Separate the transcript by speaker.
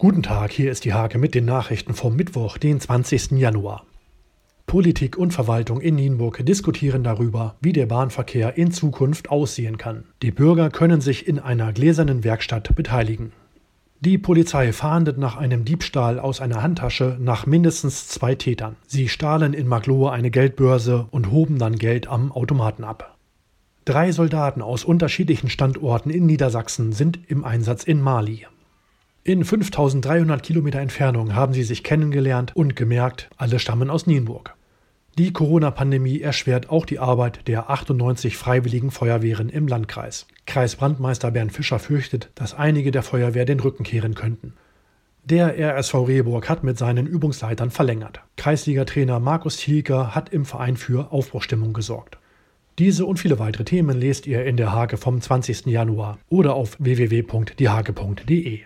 Speaker 1: Guten Tag, hier ist die Hake mit den Nachrichten vom Mittwoch, den 20. Januar. Politik und Verwaltung in Nienburg diskutieren darüber, wie der Bahnverkehr in Zukunft aussehen kann. Die Bürger können sich in einer gläsernen Werkstatt beteiligen. Die Polizei fahndet nach einem Diebstahl aus einer Handtasche nach mindestens zwei Tätern. Sie stahlen in Maglohe eine Geldbörse und hoben dann Geld am Automaten ab. Drei Soldaten aus unterschiedlichen Standorten in Niedersachsen sind im Einsatz in Mali. In 5300 Kilometer Entfernung haben sie sich kennengelernt und gemerkt, alle stammen aus Nienburg. Die Corona-Pandemie erschwert auch die Arbeit der 98 freiwilligen Feuerwehren im Landkreis. Kreisbrandmeister Bernd Fischer fürchtet, dass einige der Feuerwehr den Rücken kehren könnten. Der RSV Rehburg hat mit seinen Übungsleitern verlängert. Kreisliga-Trainer Markus Thielker hat im Verein für Aufbruchstimmung gesorgt. Diese und viele weitere Themen lest ihr in der Hake vom 20. Januar oder auf www.diehake.de.